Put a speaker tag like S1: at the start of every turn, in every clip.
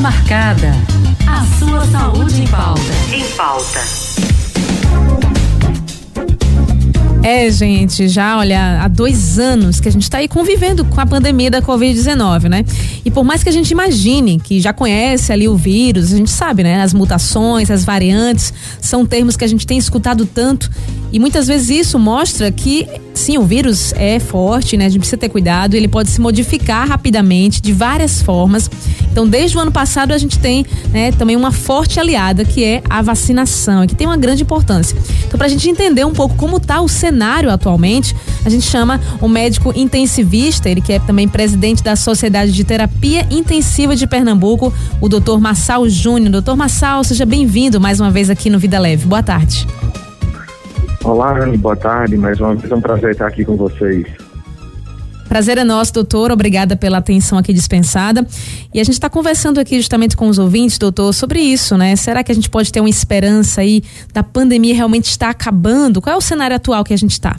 S1: Marcada. A sua saúde em pauta. Em pauta.
S2: É, gente, já olha, há dois anos que a gente está aí convivendo com a pandemia da Covid-19, né? E por mais que a gente imagine que já conhece ali o vírus, a gente sabe, né? As mutações, as variantes, são termos que a gente tem escutado tanto e muitas vezes isso mostra que sim, o vírus é forte, né? A gente precisa ter cuidado, ele pode se modificar rapidamente de várias formas. Então, desde o ano passado a gente tem, né, também uma forte aliada que é a vacinação, que tem uma grande importância. Então, para a gente entender um pouco como está o cenário atualmente, a gente chama o médico intensivista, ele que é também presidente da Sociedade de Terapia Intensiva de Pernambuco, o Dr. Massal Júnior. Doutor Massal, seja bem-vindo mais uma vez aqui no Vida Leve. Boa tarde.
S3: Olá, Anne, boa tarde. Mais uma vez é um prazer estar aqui com vocês.
S2: Prazer é nosso, doutor. Obrigada pela atenção aqui dispensada. E a gente está conversando aqui justamente com os ouvintes, doutor, sobre isso, né? Será que a gente pode ter uma esperança aí da pandemia realmente estar acabando? Qual é o cenário atual que a gente está?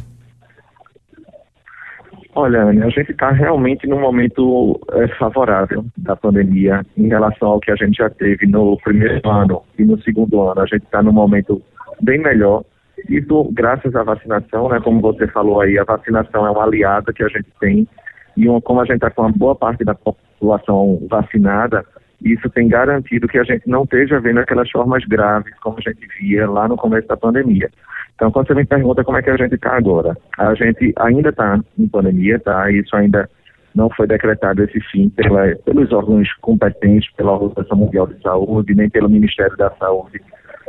S3: Olha, Anne, a gente está realmente num momento é, favorável da pandemia em relação ao que a gente já teve no primeiro ano e no segundo ano. A gente está num momento bem melhor isso graças à vacinação, né? Como você falou aí, a vacinação é uma aliada que a gente tem e uma, como a gente está com uma boa parte da população vacinada, isso tem garantido que a gente não esteja vendo aquelas formas graves como a gente via lá no começo da pandemia. Então, quando você me pergunta como é que a gente está agora, a gente ainda está em pandemia, tá? Isso ainda não foi decretado esse fim pela, pelos órgãos competentes, pela Organização Mundial de Saúde, nem pelo Ministério da Saúde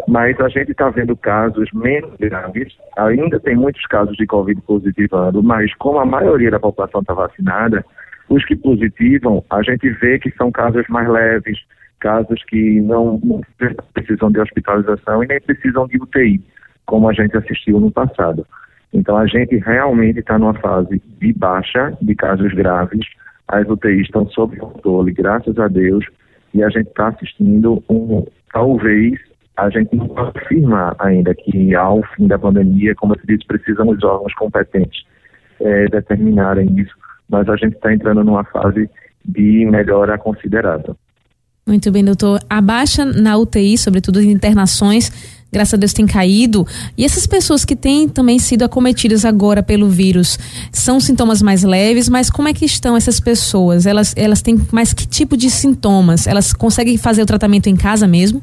S3: mas a gente está vendo casos menos graves. Ainda tem muitos casos de Covid positivando, mas como a maioria da população está vacinada, os que positivam, a gente vê que são casos mais leves, casos que não, não precisam de hospitalização e nem precisam de UTI, como a gente assistiu no passado. Então a gente realmente está numa fase de baixa de casos graves, as UTIs estão sob controle, graças a Deus, e a gente está assistindo um, talvez a gente não pode afirmar ainda que ao fim da pandemia, como eu disse, precisam os órgãos competentes é, determinarem isso, mas a gente está entrando numa fase de melhora considerável.
S2: Muito bem, doutor. A baixa na UTI, sobretudo em internações, graças a Deus tem caído. E essas pessoas que têm também sido acometidas agora pelo vírus, são sintomas mais leves, mas como é que estão essas pessoas? Elas, elas têm mais que tipo de sintomas? Elas conseguem fazer o tratamento em casa mesmo?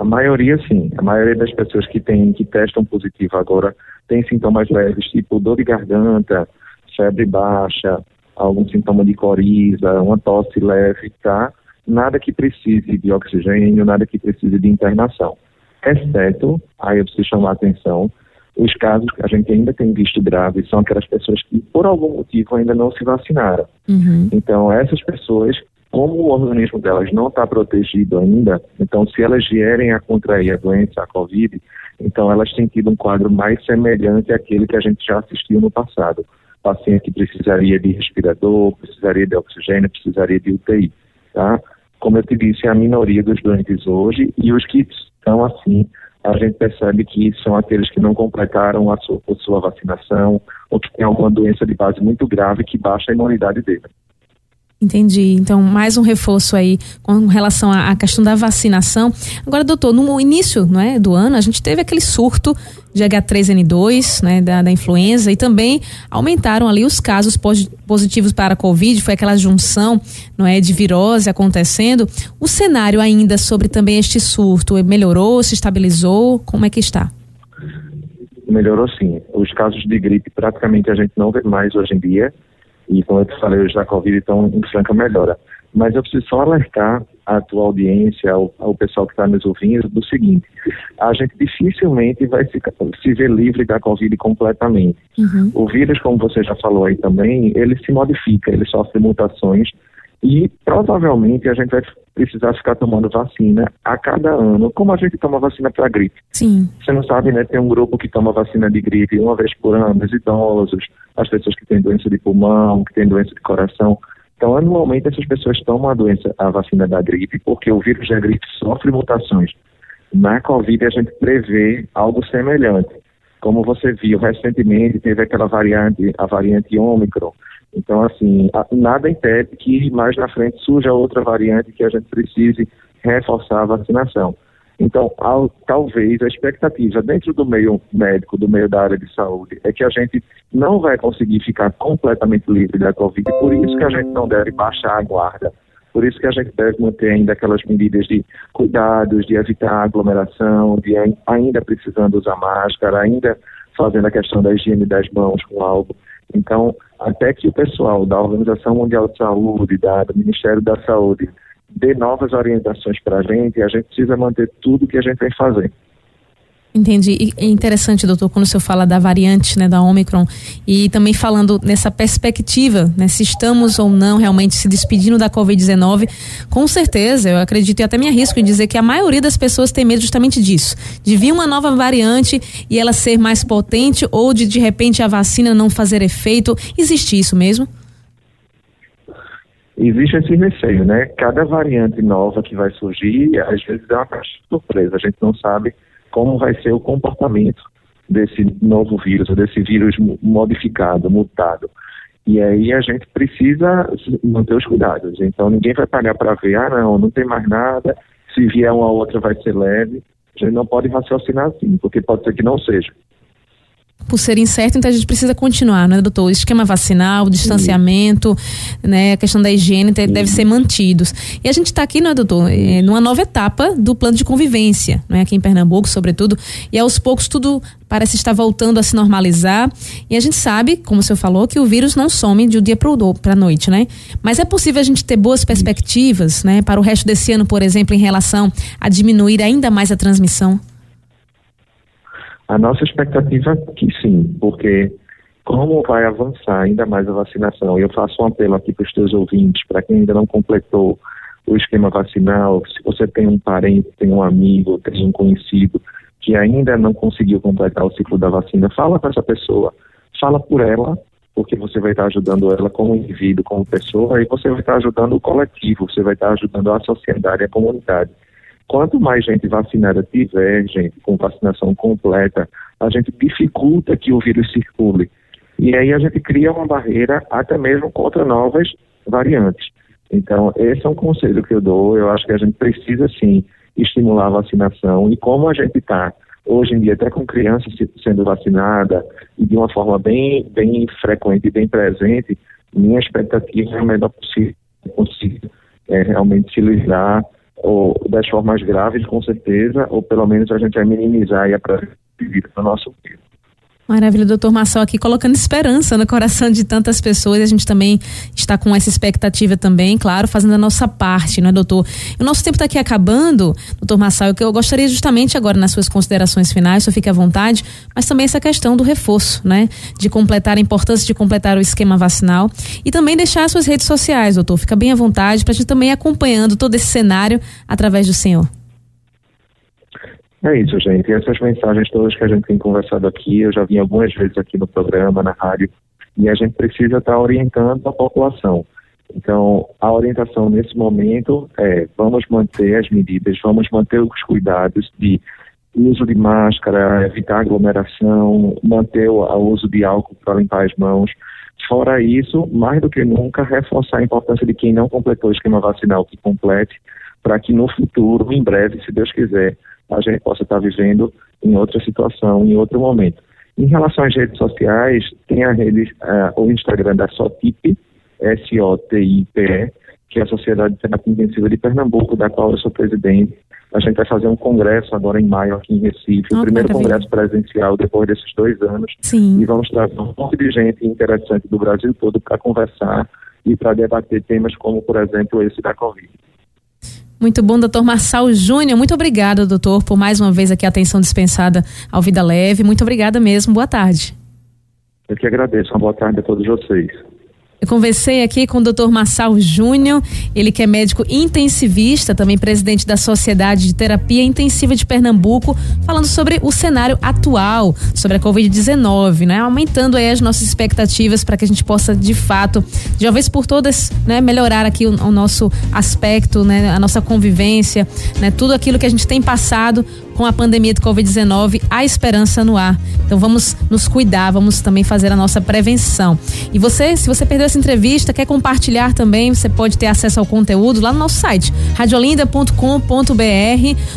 S3: A maioria, sim. A maioria das pessoas que tem, que testam positivo agora tem sintomas leves, tipo dor de garganta, febre baixa, algum sintoma de coriza, uma tosse leve, tá? Nada que precise de oxigênio, nada que precise de internação. Exceto, aí eu preciso chamar a atenção, os casos que a gente ainda tem visto graves são aquelas pessoas que, por algum motivo, ainda não se vacinaram. Uhum. Então, essas pessoas como o organismo delas não está protegido ainda, então se elas vierem a contrair a doença, a Covid, então elas têm tido um quadro mais semelhante àquele que a gente já assistiu no passado. Paciente que precisaria de respirador, precisaria de oxigênio, precisaria de UTI, tá? Como eu te disse, é a minoria dos doentes hoje e os que estão assim, a gente percebe que são aqueles que não completaram a sua, a sua vacinação ou que têm alguma doença de base muito grave que baixa a imunidade dele.
S2: Entendi. Então, mais um reforço aí com relação à questão da vacinação. Agora, doutor, no início não é, do ano, a gente teve aquele surto de H3N2, né, da, da influenza, e também aumentaram ali os casos positivos para a Covid, foi aquela junção não é, de virose acontecendo. O cenário ainda sobre também este surto melhorou, se estabilizou? Como é que está?
S3: Melhorou sim. Os casos de gripe praticamente a gente não vê mais hoje em dia e como eu te falei, hoje da Covid estão em franca melhora. Mas eu preciso só alertar a tua audiência, ao, ao pessoal que está nos ouvindo, do seguinte: a gente dificilmente vai se, se ver livre da Covid completamente. Uhum. O vírus, como você já falou aí também, ele se modifica, ele sofre mutações e provavelmente a gente vai precisar ficar tomando vacina a cada ano, como a gente toma vacina para gripe.
S2: Sim.
S3: Você não sabe, né? Tem um grupo que toma vacina de gripe uma vez por ano, os idosos, as pessoas que têm doença de pulmão, que têm doença de coração. Então, anualmente, essas pessoas tomam a doença, a vacina da gripe, porque o vírus da gripe sofre mutações. Na Covid, a gente prevê algo semelhante. Como você viu recentemente, teve aquela variante, a variante Ômicron, Então, assim, nada impede que mais na frente surja outra variante que a gente precise reforçar a vacinação. Então, ao, talvez a expectativa dentro do meio médico, do meio da área de saúde, é que a gente não vai conseguir ficar completamente livre da Covid, por isso que a gente não deve baixar a guarda. Por isso que a gente deve manter ainda aquelas medidas de cuidados, de evitar aglomeração, de ainda precisando usar máscara, ainda fazendo a questão da higiene das mãos com algo. Então, até que o pessoal da Organização Mundial de Saúde, da, do Ministério da Saúde, dê novas orientações para a gente, a gente precisa manter tudo que a gente vem fazendo.
S2: Entendi. E é interessante, doutor, quando o senhor fala da variante, né, da Omicron, e também falando nessa perspectiva, né, se estamos ou não realmente se despedindo da Covid-19, com certeza, eu acredito e até me arrisco em dizer que a maioria das pessoas tem medo justamente disso, de vir uma nova variante e ela ser mais potente ou de de repente a vacina não fazer efeito. Existe isso mesmo?
S3: Existe esse receio, né? Cada variante nova que vai surgir, às vezes é uma caixa de surpresa, a gente não sabe como vai ser o comportamento desse novo vírus, desse vírus modificado, mutado. E aí a gente precisa manter os cuidados. Então ninguém vai pagar para ver, ah não, não tem mais nada, se vier uma outra vai ser leve. A gente não pode raciocinar assim, porque pode ser que não seja
S2: por ser incerto, então a gente precisa continuar, né, doutor? O esquema vacinal, o distanciamento, né, a questão da higiene deve ser mantidos. E a gente está aqui, né, doutor, é, numa nova etapa do plano de convivência, né, aqui em Pernambuco, sobretudo, e aos poucos tudo parece estar voltando a se normalizar. E a gente sabe, como o senhor falou, que o vírus não some de um dia para a noite, né? Mas é possível a gente ter boas perspectivas, né, para o resto desse ano, por exemplo, em relação a diminuir ainda mais a transmissão?
S3: A nossa expectativa é que sim, porque como vai avançar ainda mais a vacinação, eu faço um apelo aqui para os teus ouvintes, para quem ainda não completou o esquema vacinal, se você tem um parente, tem um amigo, tem um conhecido que ainda não conseguiu completar o ciclo da vacina, fala com essa pessoa, fala por ela, porque você vai estar ajudando ela como indivíduo, como pessoa, e você vai estar ajudando o coletivo, você vai estar ajudando a sociedade, a comunidade. Quanto mais gente vacinada tiver, gente, com vacinação completa, a gente dificulta que o vírus circule. E aí a gente cria uma barreira até mesmo contra novas variantes. Então, esse é um conselho que eu dou. Eu acho que a gente precisa, sim, estimular a vacinação. E como a gente está, hoje em dia, até com crianças sendo vacinada e de uma forma bem, bem frequente bem presente, minha expectativa é a melhor possível, possível é realmente se livrar ou das formas graves, com certeza, ou pelo menos a gente vai minimizar a presença no nosso meio.
S2: Maravilha, doutor Marçal aqui colocando esperança no coração de tantas pessoas. A gente também está com essa expectativa também, claro, fazendo a nossa parte, não é, doutor? o nosso tempo está aqui acabando, doutor Marçal, que eu gostaria justamente agora nas suas considerações finais, só fique à vontade, mas também essa questão do reforço, né? De completar a importância de completar o esquema vacinal e também deixar as suas redes sociais, doutor. Fica bem à vontade para a gente também acompanhando todo esse cenário através do senhor.
S3: É isso, gente. E essas mensagens todas que a gente tem conversado aqui, eu já vim algumas vezes aqui no programa, na rádio, e a gente precisa estar orientando a população. Então, a orientação nesse momento é: vamos manter as medidas, vamos manter os cuidados de uso de máscara, evitar aglomeração, manter o uso de álcool para limpar as mãos. Fora isso, mais do que nunca, reforçar a importância de quem não completou o esquema vacinal que complete, para que no futuro, em breve, se Deus quiser, a gente possa estar vivendo em outra situação, em outro momento. Em relação às redes sociais, tem a rede, uh, o Instagram da SOTIP, S-O-T-I-P-E, que é a Sociedade de Terapia Intensiva de Pernambuco, da qual eu sou presidente. A gente vai fazer um congresso agora em maio aqui em Recife, oh, o primeiro maravilha. congresso presencial depois desses dois anos.
S2: Sim.
S3: E vamos trazer um monte de gente interessante do Brasil todo para conversar e para debater temas como, por exemplo, esse da Covid.
S2: Muito bom, doutor Marçal Júnior. Muito obrigada, doutor, por mais uma vez aqui a atenção dispensada ao Vida Leve. Muito obrigada mesmo. Boa tarde.
S3: Eu que agradeço. Uma boa tarde a todos vocês.
S2: Eu conversei aqui com o Dr. Massal Júnior, ele que é médico intensivista, também presidente da Sociedade de Terapia Intensiva de Pernambuco, falando sobre o cenário atual, sobre a Covid-19, né? Aumentando aí as nossas expectativas para que a gente possa, de fato, de uma vez por todas, né, melhorar aqui o, o nosso aspecto, né, a nossa convivência, né, tudo aquilo que a gente tem passado com a pandemia de Covid-19, a esperança no ar. Então vamos nos cuidar, vamos também fazer a nossa prevenção. E você, se você perdeu dessa entrevista, quer compartilhar também, você pode ter acesso ao conteúdo lá no nosso site, radiolinda.com.br,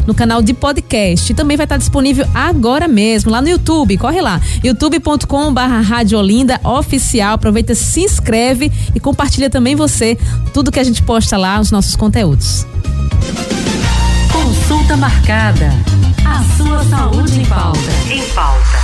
S2: no canal de podcast. E também vai estar disponível agora mesmo, lá no YouTube. Corre lá, youtube.com/barra Radiolinda Oficial. Aproveita, se inscreve e compartilha também você tudo que a gente posta lá, os nossos conteúdos.
S1: Consulta marcada. A sua saúde em pauta. Em pauta.